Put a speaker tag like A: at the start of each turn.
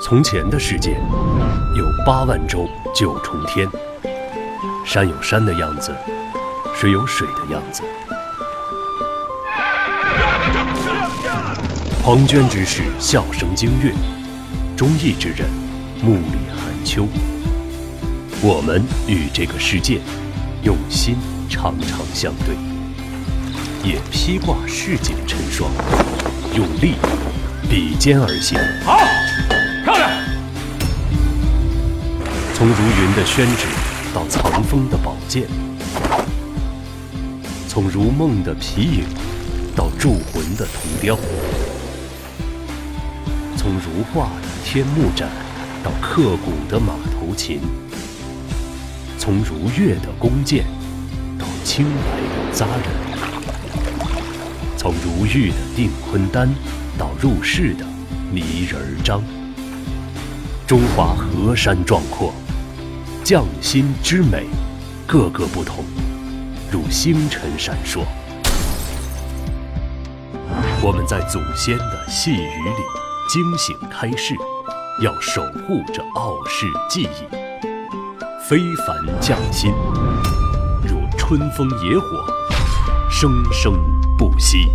A: 从前的世界有八万州九重天，山有山的样子，水有水的样子。黄娟之士笑声惊月，忠义之人目里含秋。我们与这个世界用心常常相对，也披挂市井尘霜，用力比肩而行。
B: 好，
A: 从如云的宣纸到藏锋的宝剑，从如梦的皮影到铸魂的铜雕，从如画的天幕展到刻骨的马头琴，从如月的弓箭到清白的扎人，从如玉的定坤丹到入世的泥人章。中华河山壮阔，匠心之美，各个不同，如星辰闪烁。我们在祖先的细语里惊醒开世，要守护这傲世技艺，非凡匠心，如春风野火，生生不息。